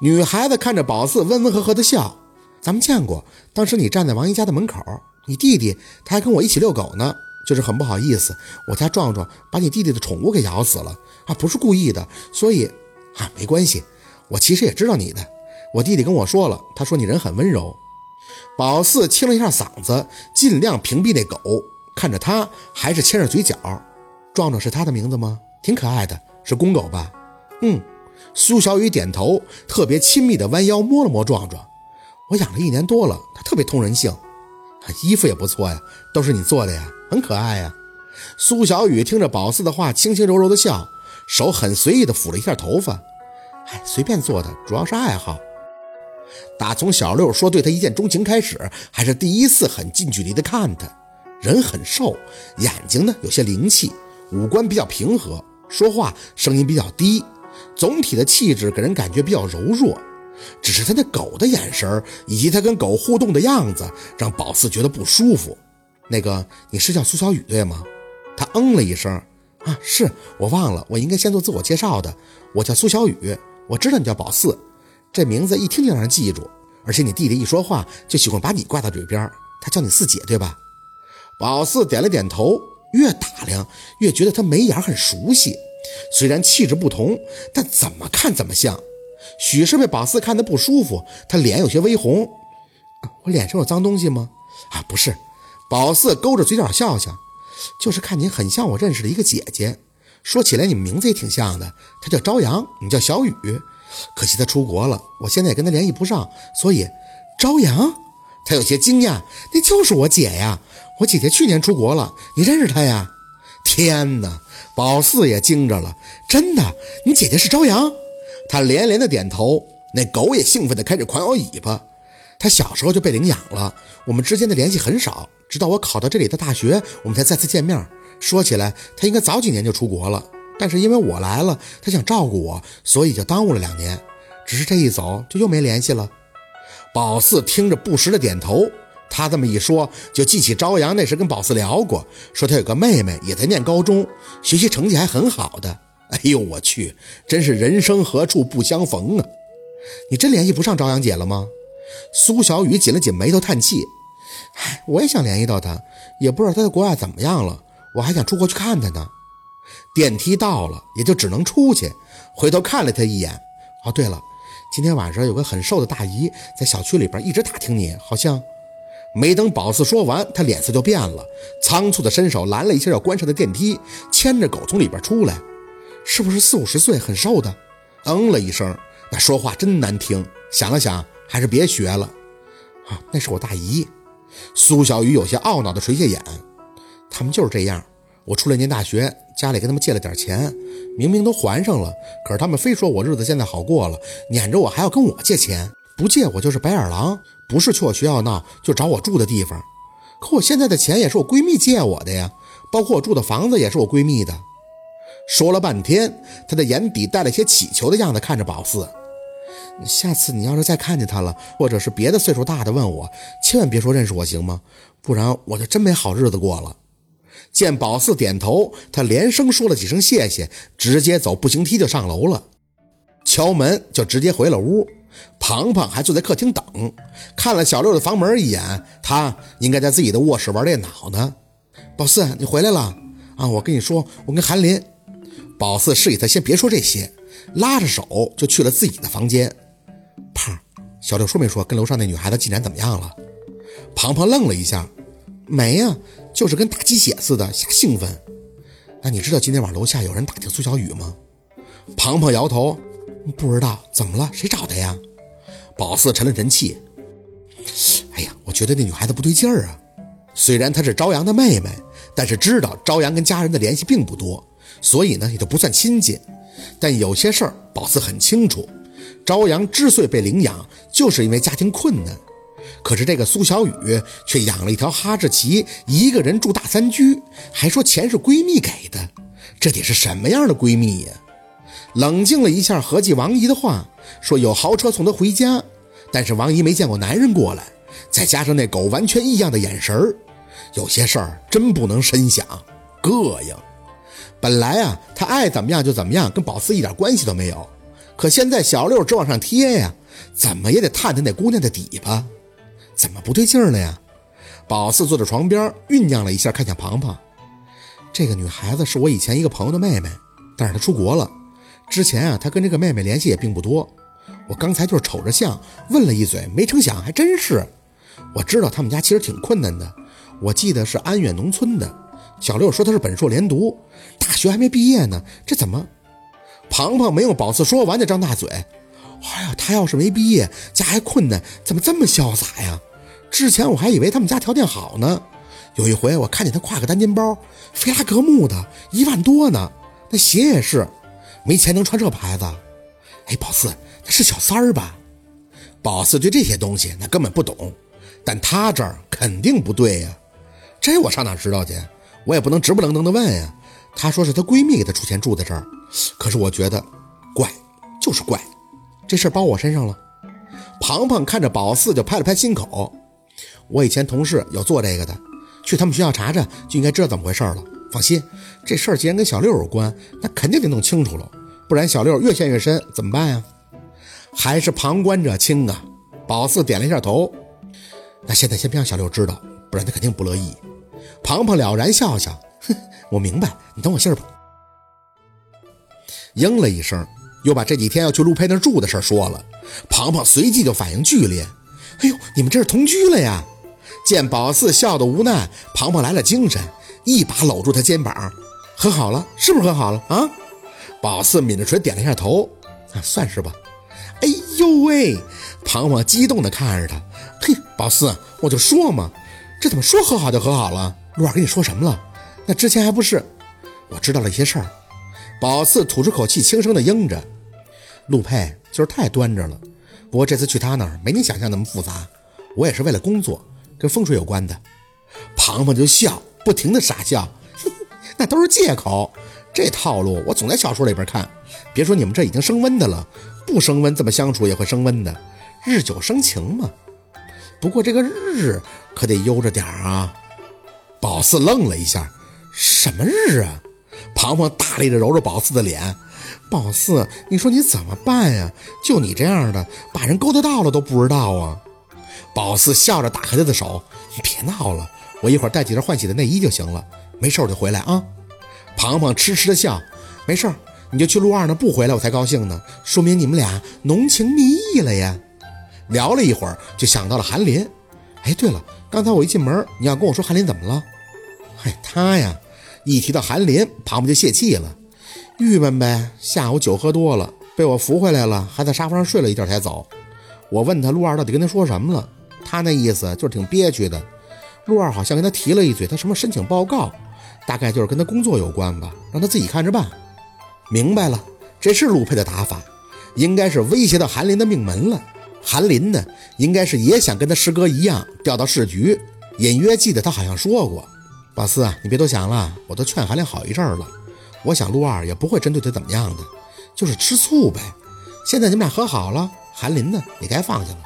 女孩子看着宝四，温温和和的笑。咱们见过，当时你站在王姨家的门口，你弟弟他还跟我一起遛狗呢。就是很不好意思，我家壮壮把你弟弟的宠物给咬死了啊，不是故意的，所以啊，没关系。我其实也知道你的，我弟弟跟我说了，他说你人很温柔。宝四清了一下嗓子，尽量屏蔽那狗，看着他还是牵着嘴角。壮壮是他的名字吗？挺可爱的，是公狗吧？嗯。苏小雨点头，特别亲密的弯腰摸了摸壮壮。我养了一年多了，它特别通人性，衣服也不错呀，都是你做的呀，很可爱呀。苏小雨听着宝四的话，轻轻柔柔的笑，手很随意的抚了一下头发。哎，随便做的，主要是爱好。打从小六说对他一见钟情开始，还是第一次很近距离的看他。人很瘦，眼睛呢有些灵气，五官比较平和，说话声音比较低。总体的气质给人感觉比较柔弱，只是他那狗的眼神以及他跟狗互动的样子，让宝四觉得不舒服。那个，你是叫苏小雨对吗？他嗯了一声，啊，是我忘了，我应该先做自我介绍的。我叫苏小雨，我知道你叫宝四，这名字一听就让人记住。而且你弟弟一说话就喜欢把你挂到嘴边，他叫你四姐对吧？宝四点了点头，越打量越觉得他眉眼很熟悉。虽然气质不同，但怎么看怎么像。许是被宝四看得不舒服，他脸有些微红。我脸上有脏东西吗？啊，不是。宝四勾着嘴角笑笑，就是看你很像我认识的一个姐姐。说起来你名字也挺像的，她叫朝阳，你叫小雨。可惜她出国了，我现在也跟她联系不上，所以朝阳。她有些惊讶，那就是我姐呀，我姐姐去年出国了，你认识她呀？天哪！宝四也惊着了，真的，你姐姐是朝阳？他连连的点头。那狗也兴奋的开始狂摇尾巴。他小时候就被领养了，我们之间的联系很少，直到我考到这里的大学，我们才再次见面。说起来，他应该早几年就出国了，但是因为我来了，他想照顾我，所以就耽误了两年。只是这一走，就又没联系了。宝四听着不时的点头。他这么一说，就记起朝阳那时跟宝四聊过，说他有个妹妹也在念高中，学习成绩还很好的。哎呦我去，真是人生何处不相逢啊！你真联系不上朝阳姐了吗？苏小雨紧了紧眉头，叹气。哎，我也想联系到她，也不知道她在国外怎么样了。我还想出国去看她呢。电梯到了，也就只能出去。回头看了他一眼。哦，对了，今天晚上有个很瘦的大姨在小区里边一直打听你，好像。没等宝四说完，他脸色就变了，仓促的伸手拦了一下要关上的电梯，牵着狗从里边出来。是不是四五十岁，很瘦的？嗯了一声，那说话真难听。想了想，还是别学了。啊，那是我大姨。苏小雨有些懊恼的垂下眼。他们就是这样。我出来念大学，家里跟他们借了点钱，明明都还上了，可是他们非说我日子现在好过了，撵着我还要跟我借钱，不借我就是白眼狼。不是去我学校闹，就找我住的地方。可我现在的钱也是我闺蜜借我的呀，包括我住的房子也是我闺蜜的。说了半天，她的眼底带了些乞求的样子，看着宝四。下次你要是再看见他了，或者是别的岁数大的问我，千万别说认识我，行吗？不然我就真没好日子过了。见宝四点头，他连声说了几声谢谢，直接走步行梯就上楼了。敲门就直接回了屋。庞庞还坐在客厅等，看了小六的房门一眼，他应该在自己的卧室玩电脑呢。宝四，你回来了啊！我跟你说，我跟韩林。宝四示意他先别说这些，拉着手就去了自己的房间。胖，小六说没说跟楼上那女孩子进展怎么样了？庞庞愣了一下，没呀，就是跟打鸡血似的，瞎兴奋。那你知道今天晚上楼下有人打听苏小雨吗？庞庞摇头。不知道怎么了？谁找的呀？宝四沉了沉气。哎呀，我觉得那女孩子不对劲儿啊。虽然她是朝阳的妹妹，但是知道朝阳跟家人的联系并不多，所以呢也就不算亲近。但有些事儿，宝四很清楚。朝阳之所以被领养，就是因为家庭困难。可是这个苏小雨却养了一条哈士奇，一个人住大三居，还说钱是闺蜜给的。这得是什么样的闺蜜呀？冷静了一下，合计王姨的话，说有豪车送她回家。但是王姨没见过男人过来，再加上那狗完全异样的眼神，有些事儿真不能深想，膈应。本来啊，她爱怎么样就怎么样，跟宝四一点关系都没有。可现在小六直往上贴呀，怎么也得探探那姑娘的底吧？怎么不对劲了呀？宝四坐在床边酝酿了一下，看向庞庞。这个女孩子是我以前一个朋友的妹妹，但是她出国了。之前啊，他跟这个妹妹联系也并不多。我刚才就是瞅着像问了一嘴，没成想还真是。我知道他们家其实挺困难的，我记得是安远农村的。小六说他是本硕连读，大学还没毕业呢，这怎么？庞庞没用宝四说完就张大嘴。哎呀，他要是没毕业，家还困难，怎么这么潇洒呀？之前我还以为他们家条件好呢。有一回我看见他挎个单肩包，菲拉格慕的，一万多呢。那鞋也是，没钱能穿这牌子。哎，宝四，他是小三儿吧？宝四对这些东西那根本不懂，但他这儿肯定不对呀。这我上哪知道去？我也不能直不愣登的问呀。她说是她闺蜜给她出钱住在这儿，可是我觉得怪，就是怪。这事儿包我身上了。庞庞看着宝四就拍了拍心口。我以前同事有做这个的，去他们学校查查就应该知道怎么回事了。放心，这事儿既然跟小六有关，那肯定得弄清楚了，不然小六越陷越深怎么办呀？还是旁观者清啊！宝四点了一下头。那现在先别让小六知道，不然他肯定不乐意。庞庞了然笑笑，哼，我明白，你等我信儿吧。应了一声，又把这几天要去陆佩那住的事说了。庞庞随即就反应剧烈，哎呦，你们这是同居了呀？见宝四笑得无奈，庞庞来了精神，一把搂住他肩膀，和好了，是不是和好了啊？宝四抿着唇点了一下头，啊，算是吧。哎呦喂！庞庞激动地看着他，嘿，宝四，我就说嘛，这怎么说和好就和好了？陆二跟你说什么了？那之前还不是？我知道了一些事儿。宝四吐出口气，轻声地应着。陆佩就是太端着了，不过这次去他那儿没你想象那么复杂，我也是为了工作。跟风水有关的，庞庞就笑，不停的傻笑，那都是借口。这套路我总在小说里边看。别说你们这已经升温的了，不升温这么相处也会升温的，日久生情嘛。不过这个日可得悠着点啊。宝四愣了一下，什么日啊？庞庞大力的揉着宝四的脸，宝四，你说你怎么办呀？就你这样的，把人勾搭到了都不知道啊。宝四笑着打开他的手，你别闹了，我一会儿带几件换洗的内衣就行了，没事我就回来啊。庞庞痴痴的笑，没事你就去陆二那不回来我才高兴呢，说明你们俩浓情蜜意了呀。聊了一会儿，就想到了韩林。哎，对了，刚才我一进门，你要跟我说韩林怎么了？嗨，他呀，一提到韩林，庞庞就泄气了，郁闷呗。下午酒喝多了，被我扶回来了，还在沙发上睡了一觉才走。我问他陆二到底跟他说什么了。他那意思就是挺憋屈的，陆二好像跟他提了一嘴，他什么申请报告，大概就是跟他工作有关吧，让他自己看着办。明白了，这是陆佩的打法，应该是威胁到韩林的命门了。韩林呢，应该是也想跟他师哥一样调到市局，隐约记得他好像说过。宝四啊，你别多想了，我都劝韩林好一阵了，我想陆二也不会针对他怎么样的，就是吃醋呗。现在你们俩和好了，韩林呢也该放下了。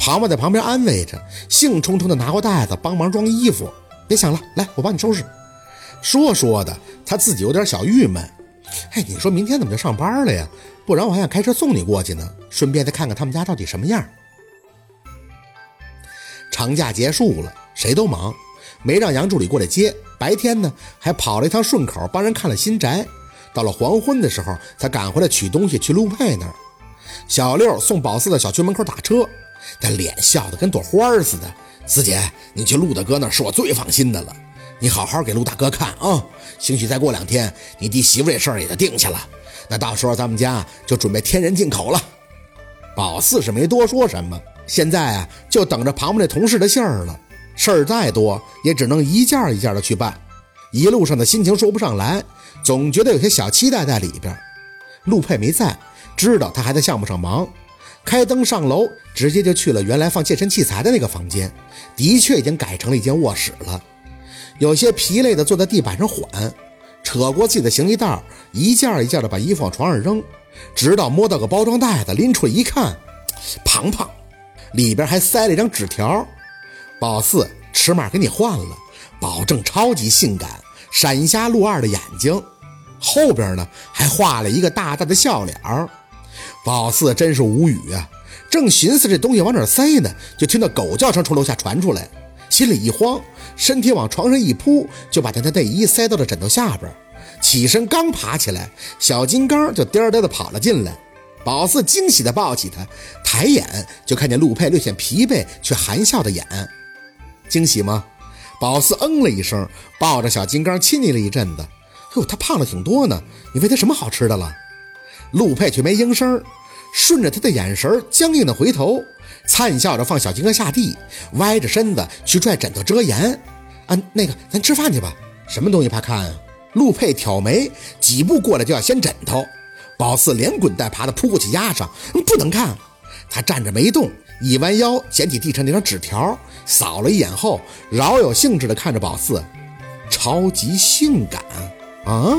庞庞在旁边安慰着，兴冲冲地拿过袋子帮忙装衣服。别想了，来，我帮你收拾。说说的，他自己有点小郁闷。哎，你说明天怎么就上班了呀？不然我还想开车送你过去呢，顺便再看看他们家到底什么样。长假结束了，谁都忙，没让杨助理过来接。白天呢，还跑了一趟顺口帮人看了新宅。到了黄昏的时候，才赶回来取东西去陆佩那儿。小六送宝四到小区门口打车。他脸笑得跟朵花似的。四姐，你去陆大哥那儿是我最放心的了。你好好给陆大哥看啊，兴许再过两天，你弟媳妇这事儿也就定下了。那到时候咱们家就准备天人进口了。宝四是没多说什么，现在啊，就等着旁边那同事的信儿了。事儿再多，也只能一件一件的去办。一路上的心情说不上来，总觉得有些小期待在里边。陆佩没在，知道他还在项目上忙。开灯上楼，直接就去了原来放健身器材的那个房间，的确已经改成了一间卧室了。有些疲累的坐在地板上缓，扯过自己的行李袋，一件一件的把衣服往床上扔，直到摸到个包装袋子，拎出来一看，庞庞，里边还塞了一张纸条：“宝四，尺码给你换了，保证超级性感，闪瞎陆二的眼睛。”后边呢还画了一个大大的笑脸儿。宝四真是无语啊，正寻思这东西往哪塞呢，就听到狗叫声从楼下传出来，心里一慌，身体往床上一扑，就把他的内衣塞到了枕头下边。起身刚爬起来，小金刚就颠颠的跑了进来。宝四惊喜的抱起他，抬眼就看见陆佩略显疲惫却含笑的眼。惊喜吗？宝四嗯了一声，抱着小金刚亲昵了一阵子。哟，他胖了挺多呢，你喂他什么好吃的了？陆佩却没应声，顺着他的眼神，僵硬的回头，灿笑着放小金刚下地，歪着身子去拽枕头遮掩。啊，那个，咱吃饭去吧。什么东西怕看啊？陆佩挑眉，几步过来就要掀枕头。宝四连滚带爬的扑过去压上，不能看。他站着没动，一弯腰捡起地上那张纸条，扫了一眼后，饶有兴致的看着宝四，超级性感啊！